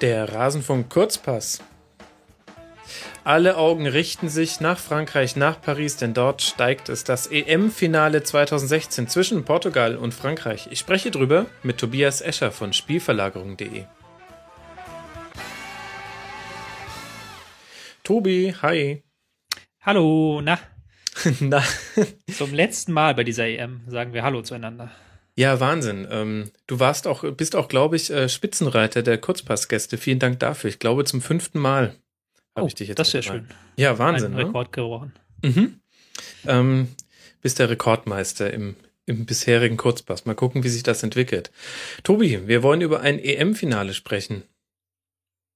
Der Rasenfunk Kurzpass. Alle Augen richten sich nach Frankreich, nach Paris, denn dort steigt es das EM-Finale 2016 zwischen Portugal und Frankreich. Ich spreche drüber mit Tobias Escher von Spielverlagerung.de. Tobi, hi. Hallo, na? Na, Zum letzten Mal bei dieser EM sagen wir Hallo zueinander. Ja, Wahnsinn. Ähm, du warst auch, bist auch, glaube ich, äh, Spitzenreiter der Kurzpassgäste. Vielen Dank dafür. Ich glaube, zum fünften Mal habe Oh, ich dich jetzt. das wäre gefragt. schön. Ja, Wahnsinn. Ein Ne? Rekord gebrochen. Mhm. Ähm, bist der Rekordmeister im, im bisherigen Kurzpass. Mal gucken, wie sich das entwickelt. Tobi, wir wollen über ein EM-Finale sprechen.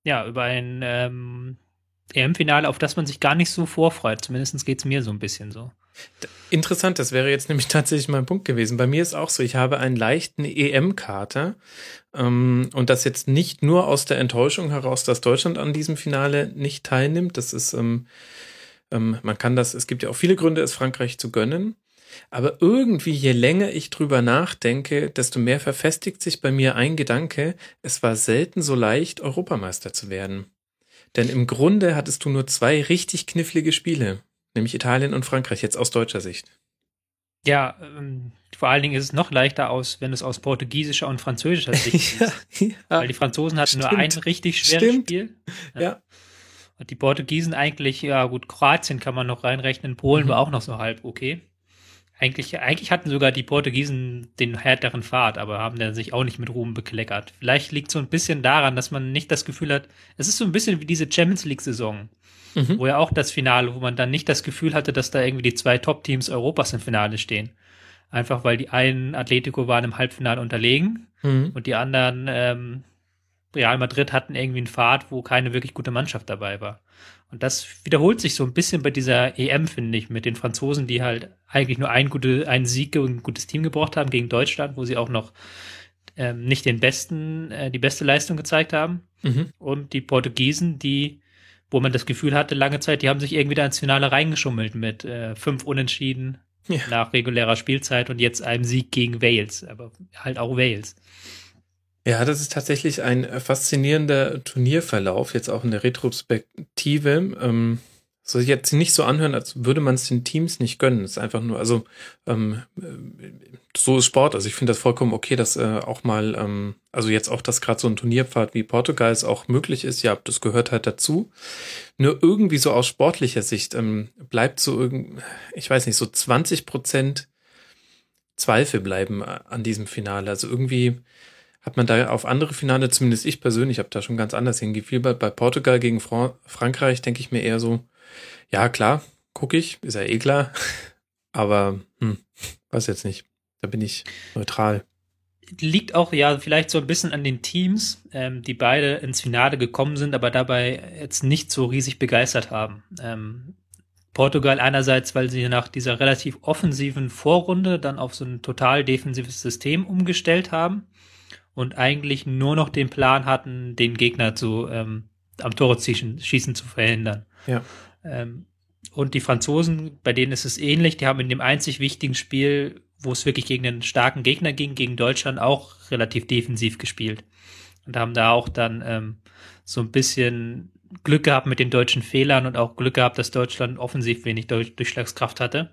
Ja, über ein ähm, EM-Finale, auf das man sich gar nicht so vorfreut. Zumindest geht es mir so ein bisschen so. Interessant, das wäre jetzt nämlich tatsächlich mein Punkt gewesen. Bei mir ist auch so, ich habe einen leichten EM-Kater ähm, und das jetzt nicht nur aus der Enttäuschung heraus, dass Deutschland an diesem Finale nicht teilnimmt. Das ist, ähm, ähm, man kann das, es gibt ja auch viele Gründe, es Frankreich zu gönnen. Aber irgendwie, je länger ich drüber nachdenke, desto mehr verfestigt sich bei mir ein Gedanke, es war selten so leicht, Europameister zu werden. Denn im Grunde hattest du nur zwei richtig knifflige Spiele, nämlich Italien und Frankreich, jetzt aus deutscher Sicht. Ja, ähm, vor allen Dingen ist es noch leichter aus, wenn es aus portugiesischer und französischer Sicht siehst. Weil die Franzosen hatten nur ein Stimmt. richtig schweres Stimmt. Spiel. Ja. Und die Portugiesen eigentlich, ja gut, Kroatien kann man noch reinrechnen, Polen Mhm. war auch noch so halb okay. Eigentlich, eigentlich hatten sogar die Portugiesen den härteren Pfad, aber haben dann sich auch nicht mit Ruhm bekleckert. Vielleicht liegt so ein bisschen daran, dass man nicht das Gefühl hat, es ist so ein bisschen wie diese Champions League-Saison, Mhm. wo ja auch das Finale, wo man dann nicht das Gefühl hatte, dass da irgendwie die zwei Top-Teams Europas im Finale stehen. Einfach weil die einen Atletico waren im Halbfinale unterlegen Mhm. und die anderen ähm, Real Madrid hatten irgendwie einen Pfad, wo keine wirklich gute Mannschaft dabei war. Und das wiederholt sich so ein bisschen bei dieser EM, finde ich, mit den Franzosen, die halt eigentlich nur ein gute, einen Sieg und ein gutes Team gebraucht haben gegen Deutschland, wo sie auch noch ähm, nicht den besten, äh, die beste Leistung gezeigt haben. Mhm. Und die Portugiesen, die, wo man das Gefühl hatte, lange Zeit, die haben sich irgendwie da ins Finale reingeschummelt mit äh, fünf Unentschieden Ja. nach regulärer Spielzeit und jetzt einem Sieg gegen Wales, aber halt auch Wales. Ja, das ist tatsächlich ein äh, faszinierender Turnierverlauf, jetzt auch in der Retrospektive. Ähm, soll sich jetzt nicht so anhören, als würde man es den Teams nicht gönnen. Es ist einfach nur, also ähm, äh, so ist Sport. Also ich finde das vollkommen okay, dass äh, auch mal, ähm, also jetzt auch, dass gerade so ein Turnierpfad wie Portugal es auch möglich ist. Ja, das gehört halt dazu. Nur irgendwie so aus sportlicher Sicht ähm, bleibt so irgend, ich weiß nicht, so 20 Prozent Zweifel bleiben äh, an diesem Finale. Also irgendwie hat man da auf andere Finale, zumindest ich persönlich, habe da schon ganz anders hingefiebert. Bei Portugal gegen Fra Frankreich denke ich mir eher so, ja klar, gucke ich, ist ja eh klar. Aber hm, weiß jetzt nicht. Da bin ich neutral. liegt auch ja vielleicht so ein bisschen an den Teams, ähm, die beide ins Finale gekommen sind, aber dabei jetzt nicht so riesig begeistert haben. Ähm, Portugal einerseits, weil sie nach dieser relativ offensiven Vorrunde dann auf so ein total defensives System umgestellt haben und eigentlich nur noch den Plan hatten, den Gegner zu ähm, am Tore schießen, schießen zu verhindern. Ja. Ähm, und die Franzosen, bei denen ist es ähnlich, die haben in dem einzig wichtigen Spiel, wo es wirklich gegen einen starken Gegner ging, gegen Deutschland auch relativ defensiv gespielt. Und haben da auch dann ähm, so ein bisschen Glück gehabt mit den deutschen Fehlern und auch Glück gehabt, dass Deutschland offensiv wenig Durch Durchschlagskraft hatte.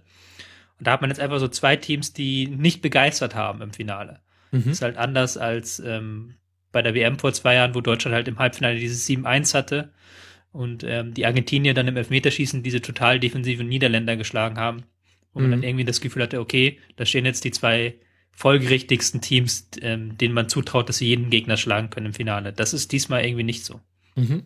Und da hat man jetzt einfach so zwei Teams, die nicht begeistert haben im Finale. Mhm. Ist halt anders als ähm, bei der WM vor zwei Jahren, wo Deutschland halt im Halbfinale dieses 7-1 hatte und ähm, die Argentinier dann im Elfmeterschießen diese total defensiven Niederländer geschlagen haben. Wo man Mhm. dann irgendwie das Gefühl hatte, okay, da stehen jetzt die zwei folgerichtigsten Teams, ähm, denen man zutraut, dass sie jeden Gegner schlagen können im Finale. Das ist diesmal irgendwie nicht so. Mhm.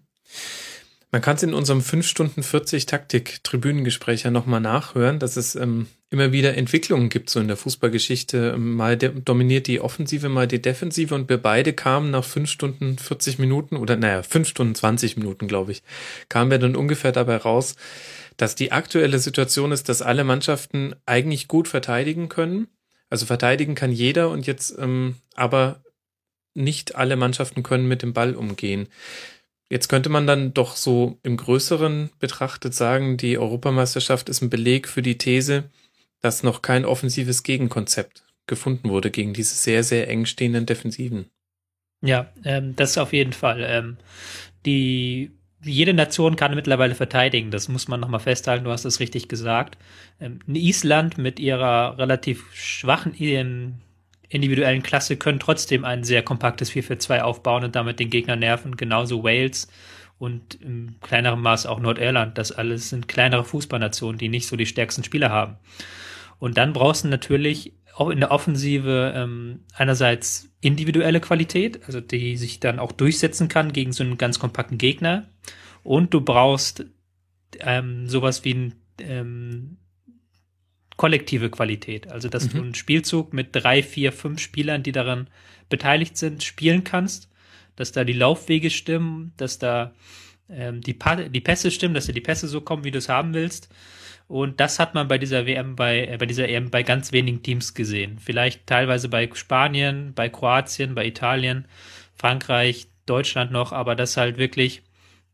Man kann es in unserem 5 Stunden 40 Taktik-Tribünengespräch ja nochmal nachhören, dass es ähm, immer wieder Entwicklungen gibt, so in der Fußballgeschichte. Mal dominiert die Offensive, mal die Defensive und wir beide kamen nach 5 Stunden 40 Minuten oder naja, 5 Stunden 20 Minuten, glaube ich, kamen wir dann ungefähr dabei raus, dass die aktuelle Situation ist, dass alle Mannschaften eigentlich gut verteidigen können. Also verteidigen kann jeder und jetzt ähm, aber nicht alle Mannschaften können mit dem Ball umgehen. Jetzt könnte man dann doch so im Größeren betrachtet sagen, die Europameisterschaft ist ein Beleg für die These, dass noch kein offensives Gegenkonzept gefunden wurde gegen diese sehr, sehr eng stehenden Defensiven. Ja, ähm, das auf jeden Fall. Ähm, die jede Nation kann mittlerweile verteidigen. Das muss man nochmal festhalten. Du hast es richtig gesagt. Ähm, Island mit ihrer relativ schwachen individuellen Klasse können trotzdem ein sehr kompaktes 4-4-2 aufbauen und damit den Gegner nerven. Genauso Wales und im kleineren Maß auch Nordirland. Das alles sind kleinere Fußballnationen, die nicht so die stärksten Spieler haben. Und dann brauchst du natürlich auch in der Offensive ähm, einerseits individuelle Qualität, also die sich dann auch durchsetzen kann gegen so einen ganz kompakten Gegner. Und du brauchst ähm, sowas wie ein ähm, kollektive Qualität, also dass mhm. du einen Spielzug mit drei, vier, fünf Spielern, die daran beteiligt sind, spielen kannst, dass da die Laufwege stimmen, dass da ähm, die, pa die Pässe stimmen, dass da die Pässe so kommen, wie du es haben willst und das hat man bei dieser WM bei, äh, bei dieser EM bei ganz wenigen Teams gesehen. Vielleicht teilweise bei Spanien, bei Kroatien, bei Italien, Frankreich, Deutschland noch, aber das halt wirklich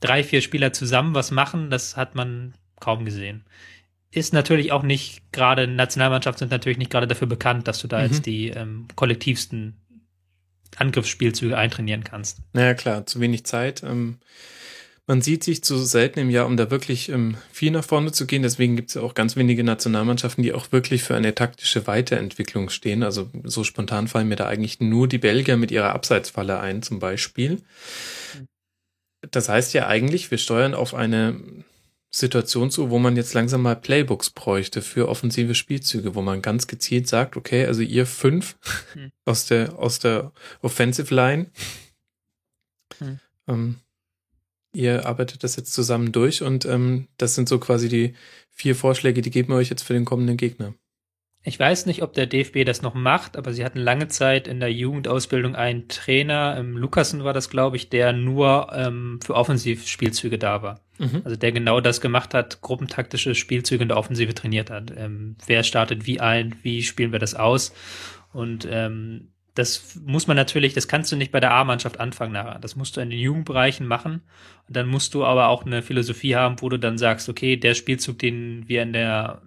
drei, vier Spieler zusammen was machen, das hat man kaum gesehen. Ist natürlich auch nicht gerade, Nationalmannschaften sind natürlich nicht gerade dafür bekannt, dass du da mhm. jetzt die ähm, kollektivsten Angriffsspielzüge eintrainieren kannst. Naja, klar, zu wenig Zeit. Ähm man sieht sich zu selten im Jahr, um da wirklich ähm, viel nach vorne zu gehen. Deswegen gibt es ja auch ganz wenige Nationalmannschaften, die auch wirklich für eine taktische Weiterentwicklung stehen. Also so spontan fallen mir da eigentlich nur die Belgier mit ihrer Abseitsfalle ein, zum Beispiel. Das heißt ja eigentlich, wir steuern auf eine Situation zu, wo man jetzt langsam mal Playbooks bräuchte für offensive Spielzüge, wo man ganz gezielt sagt, okay, also ihr fünf hm. aus der aus der Offensive Line, hm. ähm, ihr arbeitet das jetzt zusammen durch und ähm, das sind so quasi die vier Vorschläge, die geben wir euch jetzt für den kommenden Gegner. Ich weiß nicht, ob der DFB das noch macht, aber sie hatten lange Zeit in der Jugendausbildung einen Trainer, ähm, Lukasen war das, glaube ich, der nur ähm, für Offensivspielzüge da war. Mhm. Also der genau das gemacht hat, gruppentaktische Spielzüge in der Offensive trainiert hat. Ähm, wer startet wie ein, wie spielen wir das aus? Und ähm, das muss man natürlich, das kannst du nicht bei der A-Mannschaft anfangen nachher. Das musst du in den Jugendbereichen machen. Und dann musst du aber auch eine Philosophie haben, wo du dann sagst, okay, der Spielzug, den wir in der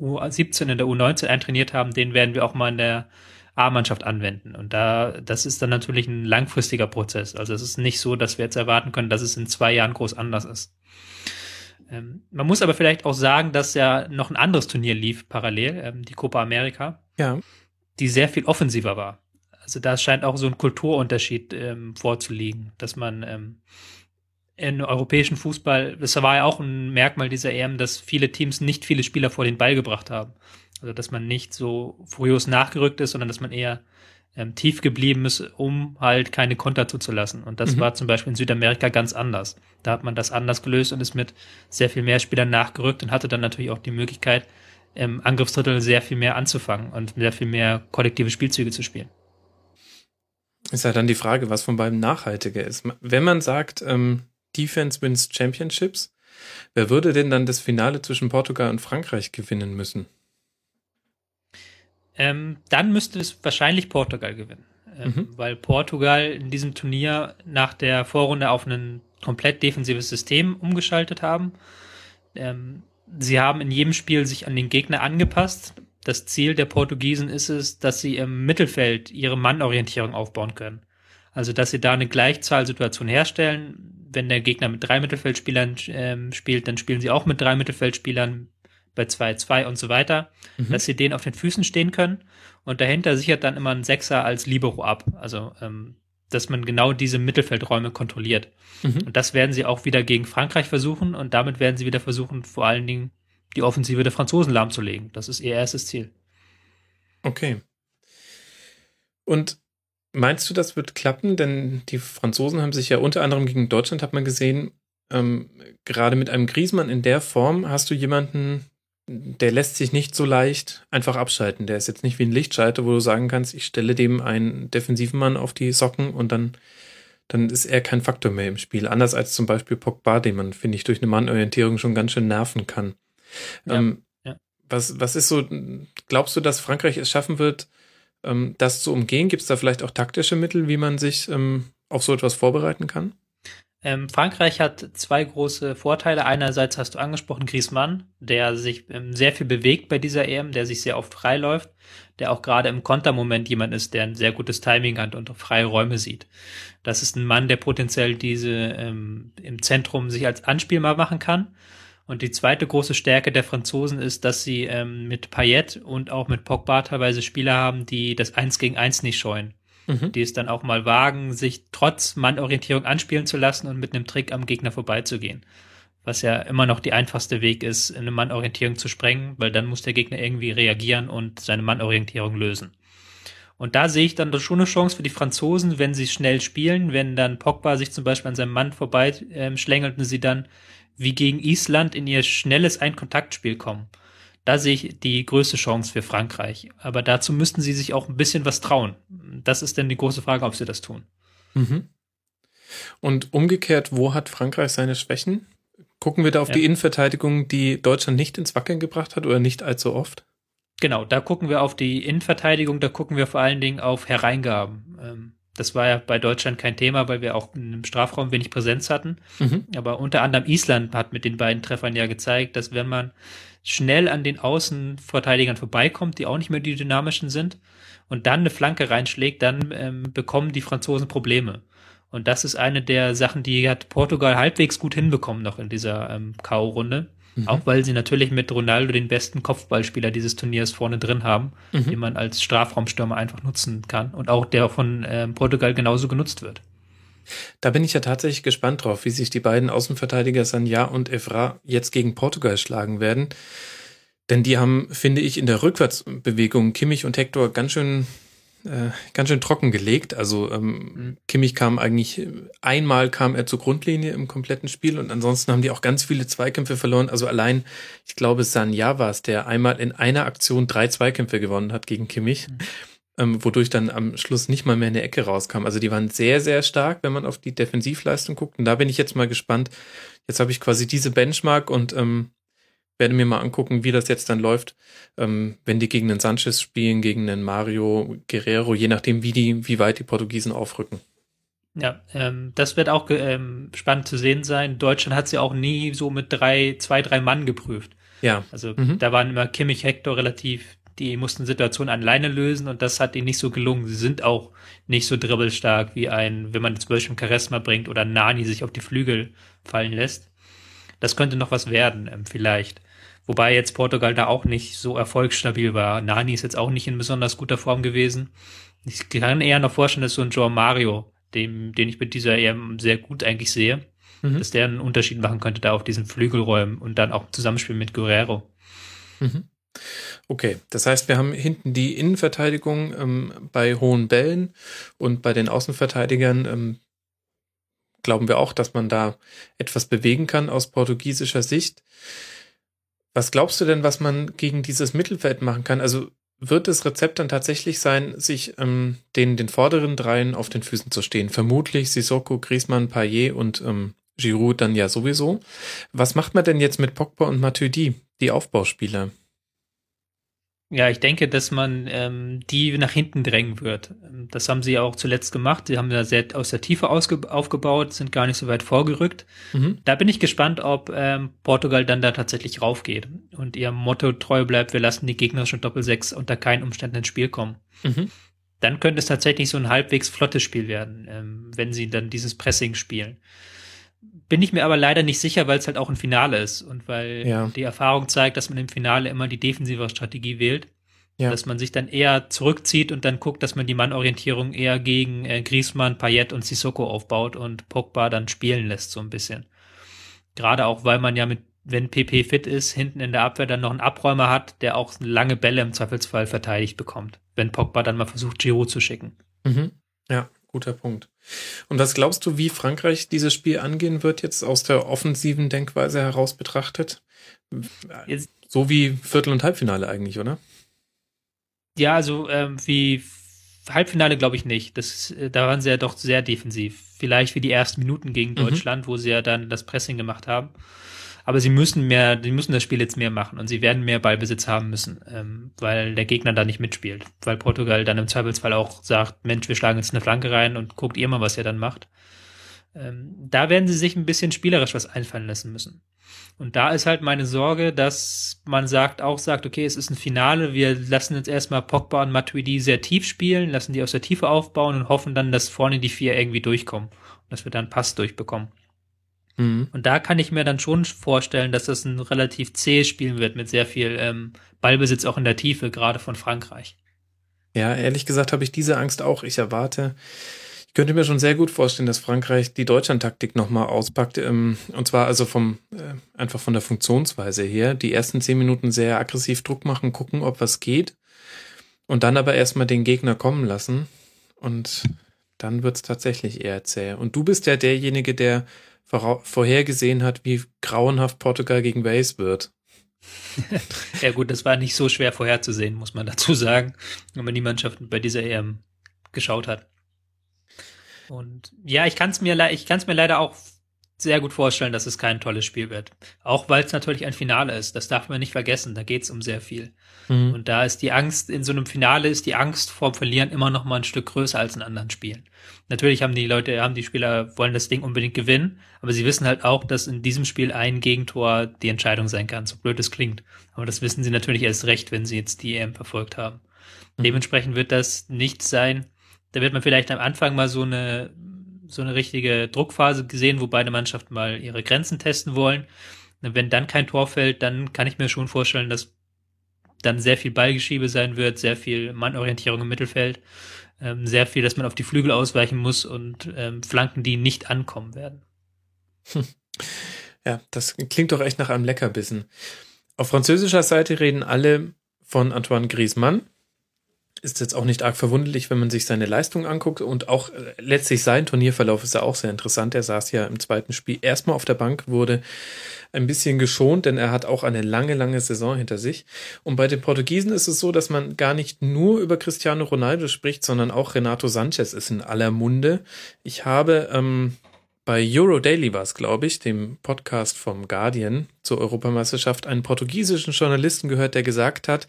U17, in der U19 eintrainiert haben, den werden wir auch mal in der A-Mannschaft anwenden. Und da, das ist dann natürlich ein langfristiger Prozess. Also es ist nicht so, dass wir jetzt erwarten können, dass es in zwei Jahren groß anders ist. Ähm, man muss aber vielleicht auch sagen, dass ja noch ein anderes Turnier lief parallel, ähm, die Copa America. Ja. Die sehr viel offensiver war. Also da scheint auch so ein Kulturunterschied ähm, vorzuliegen, dass man ähm, in europäischen Fußball, das war ja auch ein Merkmal dieser EM, dass viele Teams nicht viele Spieler vor den Ball gebracht haben. Also dass man nicht so furios nachgerückt ist, sondern dass man eher ähm, tief geblieben ist, um halt keine Konter zuzulassen. Und das mhm. war zum Beispiel in Südamerika ganz anders. Da hat man das anders gelöst und ist mit sehr viel mehr Spielern nachgerückt und hatte dann natürlich auch die Möglichkeit, im Angriffsdrittel sehr viel mehr anzufangen und sehr viel mehr kollektive Spielzüge zu spielen. Ist halt dann die Frage, was von beiden nachhaltiger ist. Wenn man sagt, ähm, Defense wins Championships, wer würde denn dann das Finale zwischen Portugal und Frankreich gewinnen müssen? Ähm, dann müsste es wahrscheinlich Portugal gewinnen. Ähm, mhm. Weil Portugal in diesem Turnier nach der Vorrunde auf ein komplett defensives System umgeschaltet haben. Ähm, sie haben in jedem Spiel sich an den Gegner angepasst das Ziel der Portugiesen ist es, dass sie im Mittelfeld ihre Mannorientierung aufbauen können. Also, dass sie da eine Gleichzahlsituation herstellen. Wenn der Gegner mit drei Mittelfeldspielern äh, spielt, dann spielen sie auch mit drei Mittelfeldspielern bei 2-2 und so weiter, mhm. dass sie denen auf den Füßen stehen können. Und dahinter sichert dann immer ein Sechser als Libero ab. Also, ähm, dass man genau diese Mittelfeldräume kontrolliert. Mhm. Und das werden sie auch wieder gegen Frankreich versuchen. Und damit werden sie wieder versuchen, vor allen Dingen die Offensive der Franzosen lahmzulegen. Das ist ihr erstes Ziel. Okay. Und meinst du, das wird klappen? Denn die Franzosen haben sich ja unter anderem gegen Deutschland, hat man gesehen, ähm, gerade mit einem Griesmann in der Form hast du jemanden, der lässt sich nicht so leicht einfach abschalten. Der ist jetzt nicht wie ein Lichtschalter, wo du sagen kannst, ich stelle dem einen defensiven Mann auf die Socken und dann, dann ist er kein Faktor mehr im Spiel. Anders als zum Beispiel Pogba, den man, finde ich, durch eine Mannorientierung schon ganz schön nerven kann. Ja, ähm, ja. Was, was ist so, glaubst du, dass Frankreich es schaffen wird, ähm, das zu umgehen? Gibt es da vielleicht auch taktische Mittel, wie man sich ähm, auf so etwas vorbereiten kann? Ähm, Frankreich hat zwei große Vorteile. Einerseits hast du angesprochen Griezmann, der sich ähm, sehr viel bewegt bei dieser EM, der sich sehr oft freiläuft, der auch gerade im Kontermoment jemand ist, der ein sehr gutes Timing hat und freie Räume sieht. Das ist ein Mann, der potenziell diese ähm, im Zentrum sich als Anspielmal machen kann. Und die zweite große Stärke der Franzosen ist, dass sie ähm, mit Payet und auch mit Pogba teilweise Spieler haben, die das Eins gegen Eins nicht scheuen mhm. die es dann auch mal wagen, sich trotz Mannorientierung anspielen zu lassen und mit einem Trick am Gegner vorbeizugehen. Was ja immer noch die einfachste Weg ist, eine Mannorientierung zu sprengen, weil dann muss der Gegner irgendwie reagieren und seine Mannorientierung lösen. Und da sehe ich dann schon eine Chance für die Franzosen, wenn sie schnell spielen, wenn dann Pogba sich zum Beispiel an seinem Mann vorbei äh, schlängelt und sie dann wie gegen Island in ihr schnelles Einkontaktspiel kommen. Da sehe ich die größte Chance für Frankreich. Aber dazu müssten sie sich auch ein bisschen was trauen. Das ist dann die große Frage, ob sie das tun. Mhm. Und umgekehrt, wo hat Frankreich seine Schwächen? Gucken wir da auf ja. die Innenverteidigung, die Deutschland nicht ins Wackeln gebracht hat oder nicht allzu oft? Genau, da gucken wir auf die Innenverteidigung, da gucken wir vor allen Dingen auf Hereingaben. Das war ja bei Deutschland kein Thema, weil wir auch im Strafraum wenig Präsenz hatten. Mhm. Aber unter anderem Island hat mit den beiden Treffern ja gezeigt, dass wenn man schnell an den Außenverteidigern vorbeikommt, die auch nicht mehr die dynamischen sind, und dann eine Flanke reinschlägt, dann ähm, bekommen die Franzosen Probleme. Und das ist eine der Sachen, die hat Portugal halbwegs gut hinbekommen noch in dieser ähm, K.O.-Runde. Mhm. Auch weil sie natürlich mit Ronaldo den besten Kopfballspieler dieses Turniers vorne drin haben, mhm. den man als Strafraumstürmer einfach nutzen kann und auch der von ähm, Portugal genauso genutzt wird. Da bin ich ja tatsächlich gespannt drauf, wie sich die beiden Außenverteidiger Sanja und Evra jetzt gegen Portugal schlagen werden. Denn die haben, finde ich, in der Rückwärtsbewegung Kimmich und Hector ganz schön, äh, ganz schön trocken gelegt. Also ähm, mhm. Kimmich kam eigentlich, einmal kam er zur Grundlinie im kompletten Spiel und ansonsten haben die auch ganz viele Zweikämpfe verloren. Also allein, ich glaube, Sanja war es, der einmal in einer Aktion drei Zweikämpfe gewonnen hat gegen Kimmich. Mhm ähm, wodurch dann am Schluss nicht mal mehr eine Ecke rauskam. Also die waren sehr, sehr stark, wenn man auf die Defensivleistung guckt. Und da bin ich jetzt mal gespannt. Jetzt habe ich quasi diese Benchmark und ähm, werde mir mal angucken, wie das jetzt dann läuft, ähm, wenn die gegen den Sanchez spielen, gegen den Mario Guerrero, je nachdem, wie die, wie weit die Portugiesen aufrücken. Ja, ähm, das wird auch ähm, spannend zu sehen sein. Deutschland hat sie auch nie so mit drei, zwei, drei Mann geprüft. Ja. Also mhm. da waren immer Kimmich, Hector relativ die mussten Situationen alleine lösen und das hat ihnen nicht so gelungen. Sie sind auch nicht so dribbelstark wie ein, wenn man zum Beispiel Charisma bringt oder Nani sich auf die Flügel fallen lässt. Das könnte noch was werden, ähm, vielleicht. Wobei jetzt Portugal da auch nicht so erfolgsstabil war. Nani ist jetzt auch nicht in besonders guter Form gewesen. Ich kann eher noch vorstellen, dass so ein Joao Mario, dem, den ich mit dieser EM sehr gut eigentlich sehe, mhm. dass der einen Unterschied machen könnte da auf diesen Flügelräumen und dann auch Zusammenspiel mit Guerrero. Mhm. Okay, das heißt, wir haben hinten die Innenverteidigung ähm, bei hohen Bällen und bei den Außenverteidigern ähm, glauben wir auch, dass man da etwas bewegen kann aus portugiesischer Sicht. Was glaubst du denn, was man gegen dieses Mittelfeld machen kann? Also wird das Rezept dann tatsächlich sein, sich ähm, den, den vorderen dreien auf den Füßen zu stehen? Vermutlich Sissoko, Griezmann, Payet und ähm, Giroud dann ja sowieso. Was macht man denn jetzt mit Pogba und Matuidi, die Aufbauspieler? Ja, ich denke, dass man ähm, die nach hinten drängen wird. Das haben sie auch zuletzt gemacht. Sie haben da sehr aus der Tiefe aufgebaut, sind gar nicht so weit vorgerückt. Mhm. Da bin ich gespannt, ob ähm, Portugal dann da tatsächlich raufgeht und ihrem Motto treu bleibt, wir lassen die gegnerischen Doppelsechs unter keinen Umständen ins Spiel kommen. Mhm. Dann könnte es tatsächlich so ein halbwegs flottes Spiel werden, ähm, wenn sie dann dieses Pressing spielen. Bin ich mir aber leider nicht sicher, weil es halt auch ein Finale ist und weil ja. die Erfahrung zeigt, dass man im Finale immer die defensive Strategie wählt. Ja. Dass man sich dann eher zurückzieht und dann guckt, dass man die Mannorientierung eher gegen äh, Griezmann, Payet und Sissoko aufbaut und Pogba dann spielen lässt so ein bisschen. Gerade auch, weil man ja mit, wenn PP fit ist, hinten in der Abwehr dann noch einen Abräumer hat, der auch lange Bälle im Zweifelsfall verteidigt bekommt, wenn Pogba dann mal versucht, Giroud zu schicken. Mhm. Ja, guter Punkt. Und was glaubst du, wie Frankreich dieses Spiel angehen wird, jetzt aus der offensiven Denkweise heraus betrachtet? Jetzt, so wie Viertel- und Halbfinale eigentlich, oder? Ja, also ähm, wie Halbfinale glaube ich nicht. Das, äh, da waren sie ja doch sehr defensiv. Vielleicht wie die ersten Minuten gegen mhm. Deutschland, mhm. wo sie ja dann das Pressing gemacht haben. Aber sie müssen mehr, die müssen das Spiel jetzt mehr machen und sie werden mehr Ballbesitz haben müssen, ähm, weil der Gegner da nicht mitspielt. Weil Portugal dann im Zweifelsfall auch sagt, Mensch, wir schlagen jetzt eine Flanke rein und guckt ihr mal, was ihr dann macht. Ähm, da werden sie sich ein bisschen spielerisch was einfallen lassen müssen. Und da ist halt meine Sorge, dass man sagt, auch sagt, okay, es ist ein Finale, wir lassen jetzt erstmal Pogba und Matuidi sehr tief spielen, lassen die aus der Tiefe aufbauen und hoffen dann, dass vorne die vier irgendwie durchkommen und dass wir dann Pass durchbekommen. Mhm. Und da kann ich mir dann schon vorstellen, dass das ein relativ zähes Spiel wird mit sehr viel ähm, Ballbesitz auch in der Tiefe, gerade von Frankreich. Ja, ehrlich gesagt habe ich diese Angst auch. Ich erwarte, ich könnte mir schon sehr gut vorstellen, dass Frankreich die Deutschland-Taktik nochmal auspackt. Ähm, und zwar also vom, äh, einfach von der Funktionsweise her. Die ersten zehn Minuten sehr aggressiv Druck machen, gucken, ob was geht. Und dann aber erstmal den Gegner kommen lassen. Und dann wird's tatsächlich eher zäh. Und du bist ja derjenige, der vorhergesehen hat, wie grauenhaft Portugal gegen Wales wird. ja gut, das war nicht so schwer vorherzusehen, muss man dazu sagen, wenn man die Mannschaften bei dieser EM geschaut hat. Und ja, ich kann es mir, ich kann es mir leider auch sehr gut vorstellen, dass es kein tolles Spiel wird. Auch weil es natürlich ein Finale ist. Das darf man nicht vergessen. Da geht es um sehr viel. Mhm. Und da ist die Angst, in so einem Finale ist die Angst vorm Verlieren immer noch mal ein Stück größer als in anderen Spielen. Natürlich haben die Leute, haben die Spieler, wollen das Ding unbedingt gewinnen, aber sie wissen halt auch, dass in diesem Spiel ein Gegentor die Entscheidung sein kann, so blöd es klingt. Aber das wissen sie natürlich erst recht, wenn sie jetzt die EM verfolgt haben. Mhm. Dementsprechend wird das nicht sein. Da wird man vielleicht am Anfang mal so eine so eine richtige Druckphase gesehen, wo beide Mannschaften mal ihre Grenzen testen wollen. Wenn dann kein Tor fällt, dann kann ich mir schon vorstellen, dass dann sehr viel Ballgeschiebe sein wird, sehr viel Mannorientierung im Mittelfeld, ähm, sehr viel, dass man auf die Flügel ausweichen muss und ähm, Flanken, die nicht ankommen werden. Ja, das klingt doch echt nach einem Leckerbissen. Auf französischer Seite reden alle von Antoine Griezmann ist jetzt auch nicht arg verwunderlich, wenn man sich seine Leistung anguckt und auch äh, letztlich sein Turnierverlauf ist ja auch sehr interessant. Er saß ja im zweiten Spiel erstmal auf der Bank, wurde ein bisschen geschont, denn er hat auch eine lange, lange Saison hinter sich. Und bei den Portugiesen ist es so, dass man gar nicht nur über Cristiano Ronaldo spricht, sondern auch Renato Sanchez ist in aller Munde. Ich habe ähm, bei Euro Daily war es, glaube ich, dem Podcast vom Guardian zur Europameisterschaft, einen portugiesischen Journalisten gehört, der gesagt hat,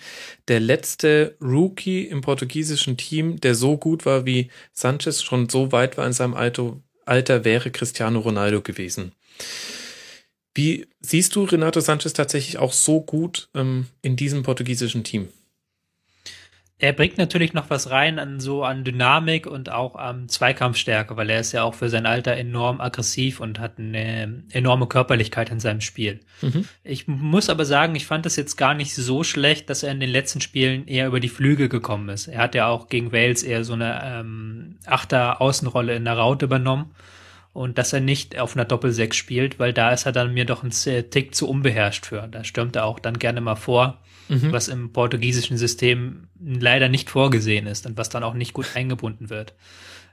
der letzte Rookie im portugiesischen Team, der so gut war wie Sanchez schon so weit war in seinem Alter, Alter wäre Cristiano Ronaldo gewesen. Wie siehst du Renato Sanchez tatsächlich auch so gut ähm, in diesem portugiesischen Team? Er bringt natürlich noch was rein an so an Dynamik und auch an ähm, Zweikampfstärke, weil er ist ja auch für sein Alter enorm aggressiv und hat eine enorme Körperlichkeit in seinem Spiel. Mhm. Ich muss aber sagen, ich fand es jetzt gar nicht so schlecht, dass er in den letzten Spielen eher über die Flügel gekommen ist. Er hat ja auch gegen Wales eher so eine ähm, Achter-Außenrolle in der Raute übernommen und dass er nicht auf einer Doppel-Sechs spielt, weil da ist er dann mir doch ein Tick zu unbeherrscht für. Da stürmt er auch dann gerne mal vor mhm. was im portugiesischen System leider nicht vorgesehen ist und was dann auch nicht gut eingebunden wird.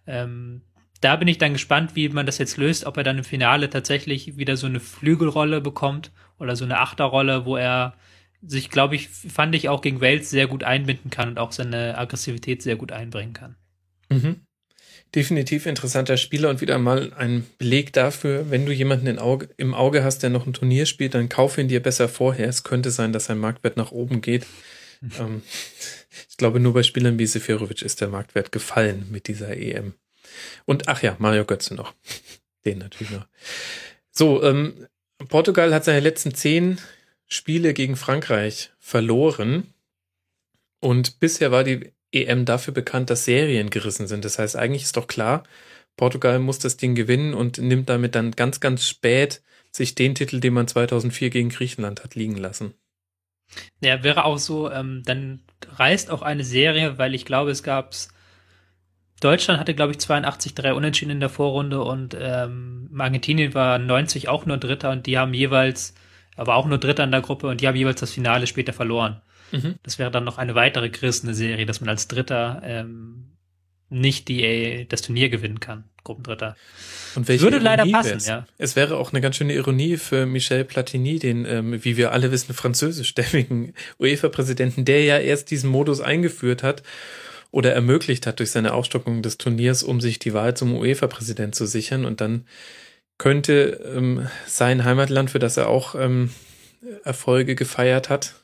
Ähm, da bin ich dann gespannt, wie man das jetzt löst, ob er dann im Finale tatsächlich wieder so eine Flügelrolle bekommt oder so eine Achterrolle, wo er sich, glaube ich, fand ich auch gegen Wales sehr gut einbinden kann und auch seine Aggressivität sehr gut einbringen kann. Mhm definitiv interessanter Spieler und wieder mal ein Beleg dafür, wenn du jemanden Auge, im Auge hast, der noch ein Turnier spielt, dann kauf ihn dir besser vorher. Es könnte sein, dass sein Marktwert nach oben geht. ähm, ich glaube, nur bei Spielern wie Seferovic ist der Marktwert gefallen mit dieser EM. Und ach ja, Mario Götze noch. Den natürlich noch. So, ähm, Portugal hat seine letzten zehn Spiele gegen Frankreich verloren. Und bisher war die EM dafür bekannt, dass Serien gerissen sind. Das heißt, eigentlich ist doch klar, Portugal muss das Ding gewinnen und nimmt damit dann ganz, ganz spät sich den Titel, den man 2004 gegen Griechenland hat liegen lassen. Ja, wäre auch so, ähm, dann reißt auch eine Serie, weil ich glaube, es gab's Deutschland hatte, glaube ich, 82 drei Unentschieden in der Vorrunde und ähm, Argentinien war 90 auch nur Dritter und die haben jeweils, aber auch nur Dritter in der Gruppe und die haben jeweils das Finale später verloren. Mhm. Das wäre dann noch eine weitere gerissene Serie, dass man als Dritter ähm, nicht die, äh, das Turnier gewinnen kann, Gruppendritter. Und welche Würde Ironie leider passen, wär's? ja. Es wäre auch eine ganz schöne Ironie für Michel Platini, den, ähm, wie wir alle wissen, französischstämmigen UEFA-Präsidenten, der ja erst diesen Modus eingeführt hat oder ermöglicht hat durch seine Aufstockung des Turniers, um sich die Wahl zum UEFA-Präsident zu sichern. Und dann könnte ähm, sein Heimatland, für das er auch ähm, Erfolge gefeiert hat,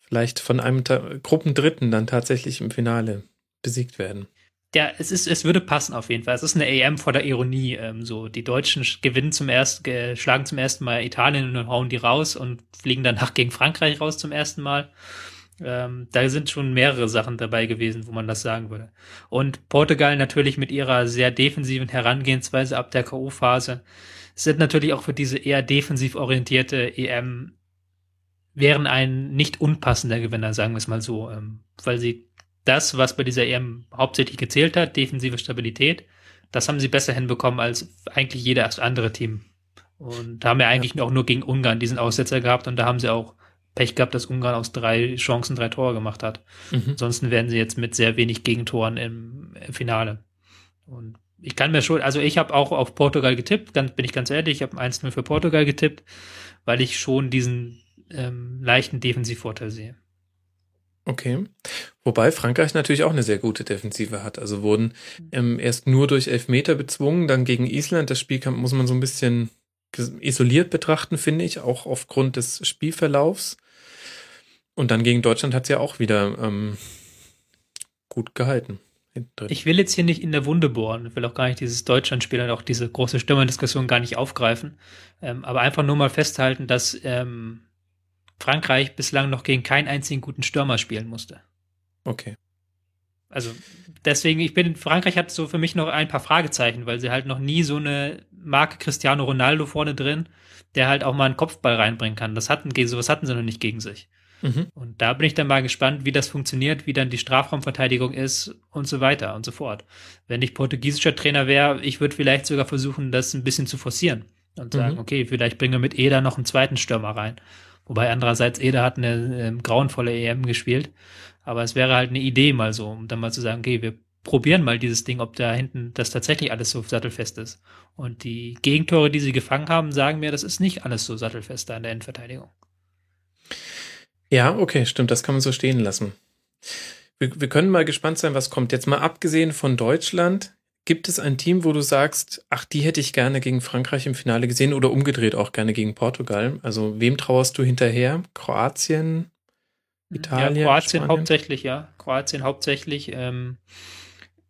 vielleicht von einem Ta Gruppendritten dann tatsächlich im Finale besiegt werden. ja, es ist, es würde passen auf jeden Fall. Es ist eine EM vor der Ironie. Ähm, so, die Deutschen gewinnen zum ersten, äh, schlagen zum ersten Mal Italien und hauen die raus und fliegen danach gegen Frankreich raus zum ersten Mal. Ähm, da sind schon mehrere Sachen dabei gewesen, wo man das sagen würde. Und Portugal natürlich mit ihrer sehr defensiven Herangehensweise ab der K.O.-Phase sind natürlich auch für diese eher defensiv orientierte EM wären ein nicht unpassender Gewinner, sagen wir es mal so, ähm, weil sie das, was bei dieser EM hauptsächlich gezählt hat, defensive Stabilität, das haben sie besser hinbekommen als eigentlich jedes andere Team. Und da haben wir eigentlich ja. auch nur gegen Ungarn diesen Aussetzer gehabt und da haben sie auch Pech gehabt, dass Ungarn aus drei Chancen drei Tore gemacht hat. Mhm. Ansonsten wären sie jetzt mit sehr wenig Gegentoren im, im Finale. Und ich kann mir schon, also ich habe auch auf Portugal getippt, ganz, bin ich ganz ehrlich, ich habe 1-0 für Portugal getippt, weil ich schon diesen ähm, leichten Defensivvorteil sehe. Okay. Wobei Frankreich natürlich auch eine sehr gute Defensive hat. Also wurden ähm, erst nur durch Elfmeter bezwungen, dann gegen Island. Das Spiel kann, muss man so ein bisschen isoliert betrachten, finde ich, auch aufgrund des Spielverlaufs. Und dann gegen Deutschland hat es ja auch wieder ähm, gut gehalten. Ich will jetzt hier nicht in der Wunde bohren, ich will auch gar nicht dieses Deutschland-Spiel und auch diese große Stimmerdiskussion gar nicht aufgreifen, ähm, aber einfach nur mal festhalten, dass ähm, Frankreich bislang noch gegen keinen einzigen guten Stürmer spielen musste. Okay. Also deswegen, ich bin, Frankreich hat so für mich noch ein paar Fragezeichen, weil sie halt noch nie so eine Marke Cristiano Ronaldo vorne drin, der halt auch mal einen Kopfball reinbringen kann. Das hatten, sowas hatten sie noch nicht gegen sich. Mhm. Und da bin ich dann mal gespannt, wie das funktioniert, wie dann die Strafraumverteidigung ist und so weiter und so fort. Wenn ich portugiesischer Trainer wäre, ich würde vielleicht sogar versuchen, das ein bisschen zu forcieren und sagen, mhm. okay, vielleicht bringen wir mit Eder noch einen zweiten Stürmer rein. Wobei andererseits Eder hat eine äh, grauenvolle EM gespielt. Aber es wäre halt eine Idee mal so, um dann mal zu sagen, okay, wir probieren mal dieses Ding, ob da hinten das tatsächlich alles so sattelfest ist. Und die Gegentore, die sie gefangen haben, sagen mir, das ist nicht alles so sattelfest da in der Endverteidigung. Ja, okay, stimmt, das kann man so stehen lassen. Wir, wir können mal gespannt sein, was kommt. Jetzt mal abgesehen von Deutschland, gibt es ein Team, wo du sagst, ach, die hätte ich gerne gegen Frankreich im Finale gesehen oder umgedreht auch gerne gegen Portugal? Also wem trauerst du hinterher? Kroatien, Italien? Ja, Kroatien Spanien? hauptsächlich, ja. Kroatien hauptsächlich. Ähm,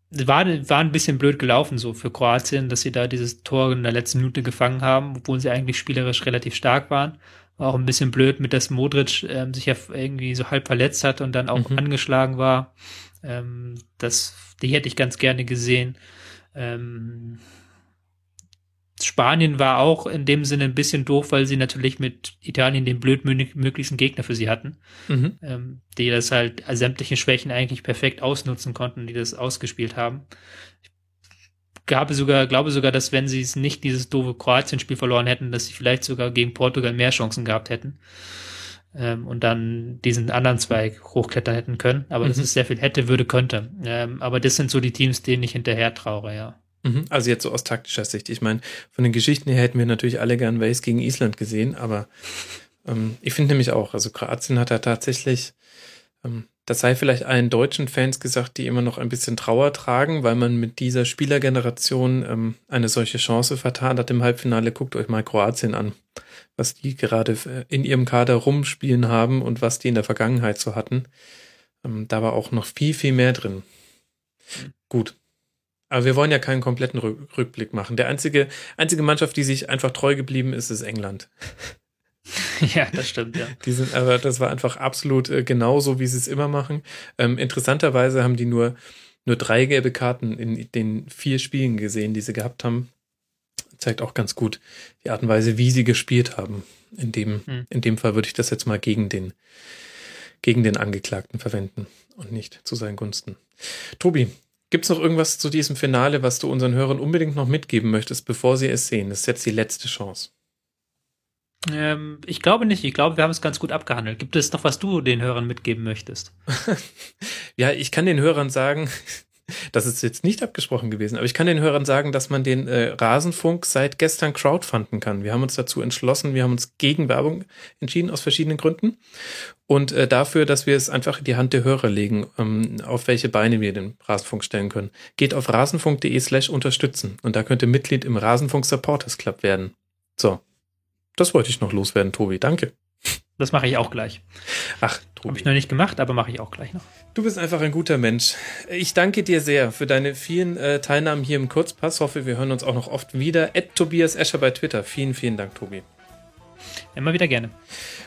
war, war ein bisschen blöd gelaufen so für Kroatien, dass sie da dieses Tor in der letzten Minute gefangen haben, obwohl sie eigentlich spielerisch relativ stark waren. War auch ein bisschen blöd, mit dass Modric ähm, sich ja irgendwie so halb verletzt hat und dann auch mhm. angeschlagen war. Ähm, das, die hätte ich ganz gerne gesehen. Ähm, Spanien war auch in dem Sinne ein bisschen doof, weil sie natürlich mit Italien den blödmöglichsten Gegner für sie hatten, mhm. ähm, die das halt sämtliche Schwächen eigentlich perfekt ausnutzen konnten, die das ausgespielt haben. Ich glaube sogar, glaube sogar, dass wenn sie es nicht dieses doofe Kroatien-Spiel verloren hätten, dass sie vielleicht sogar gegen Portugal mehr Chancen gehabt hätten ähm, und dann diesen anderen Zweig hochklettern hätten können. Aber mhm. das ist sehr viel hätte, würde, könnte. Ähm, aber das sind so die Teams, denen ich hinterher traure, ja. Mhm. Also jetzt so aus taktischer Sicht. Ich meine, von den Geschichten her hätten wir natürlich alle gern Wales gegen Island gesehen, aber ähm, ich finde nämlich auch, also Kroatien hat da tatsächlich, ähm, das sei vielleicht allen deutschen Fans gesagt, die immer noch ein bisschen Trauer tragen, weil man mit dieser Spielergeneration ähm, eine solche Chance vertan hat im Halbfinale. Guckt euch mal Kroatien an, was die gerade äh, in ihrem Kader rumspielen haben und was die in der Vergangenheit so hatten. Ähm, da war auch noch viel, viel mehr drin. Gut, aber wir wollen ja keinen kompletten Rückblick machen. Der einzige, einzige Mannschaft, die sich einfach treu geblieben ist, ist England. Ja, das stimmt, ja. Die sind, aber das war einfach absolut äh, genauso, wie sie es immer machen. Ähm, interessanterweise haben die nur, nur drei gelbe Karten in den vier Spielen gesehen, die sie gehabt haben. Zeigt auch ganz gut die Art und Weise, wie sie gespielt haben. In dem, hm. in dem Fall würde ich das jetzt mal gegen den, gegen den Angeklagten verwenden und nicht zu seinen Gunsten. Tobi, Gibt es noch irgendwas zu diesem Finale, was du unseren Hörern unbedingt noch mitgeben möchtest, bevor sie es sehen? Das ist jetzt die letzte Chance. Ähm, ich glaube nicht. Ich glaube, wir haben es ganz gut abgehandelt. Gibt es noch was du den Hörern mitgeben möchtest? ja, ich kann den Hörern sagen, das ist jetzt nicht abgesprochen gewesen, aber ich kann den Hörern sagen, dass man den äh, Rasenfunk seit gestern crowdfunden kann. Wir haben uns dazu entschlossen, wir haben uns gegen Werbung entschieden aus verschiedenen Gründen und äh, dafür, dass wir es einfach in die Hand der Hörer legen, ähm, auf welche Beine wir den Rasenfunk stellen können. Geht auf rasenfunk.de slash unterstützen und da könnt ihr Mitglied im Rasenfunk Supporters Club werden. So, das wollte ich noch loswerden, Tobi. Danke. Das mache ich auch gleich. Ach, Habe ich noch nicht gemacht, aber mache ich auch gleich noch. Du bist einfach ein guter Mensch. Ich danke dir sehr für deine vielen äh, Teilnahmen hier im Kurzpass. Hoffe, wir hören uns auch noch oft wieder. Ed Tobias Escher bei Twitter. Vielen, vielen Dank, Tobi. Immer wieder gerne.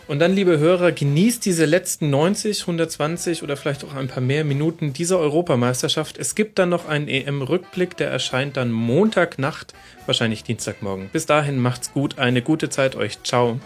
Und dann, liebe Hörer, genießt diese letzten 90, 120 oder vielleicht auch ein paar mehr Minuten dieser Europameisterschaft. Es gibt dann noch einen EM-Rückblick, der erscheint dann Montagnacht, wahrscheinlich Dienstagmorgen. Bis dahin macht's gut, eine gute Zeit euch. Ciao.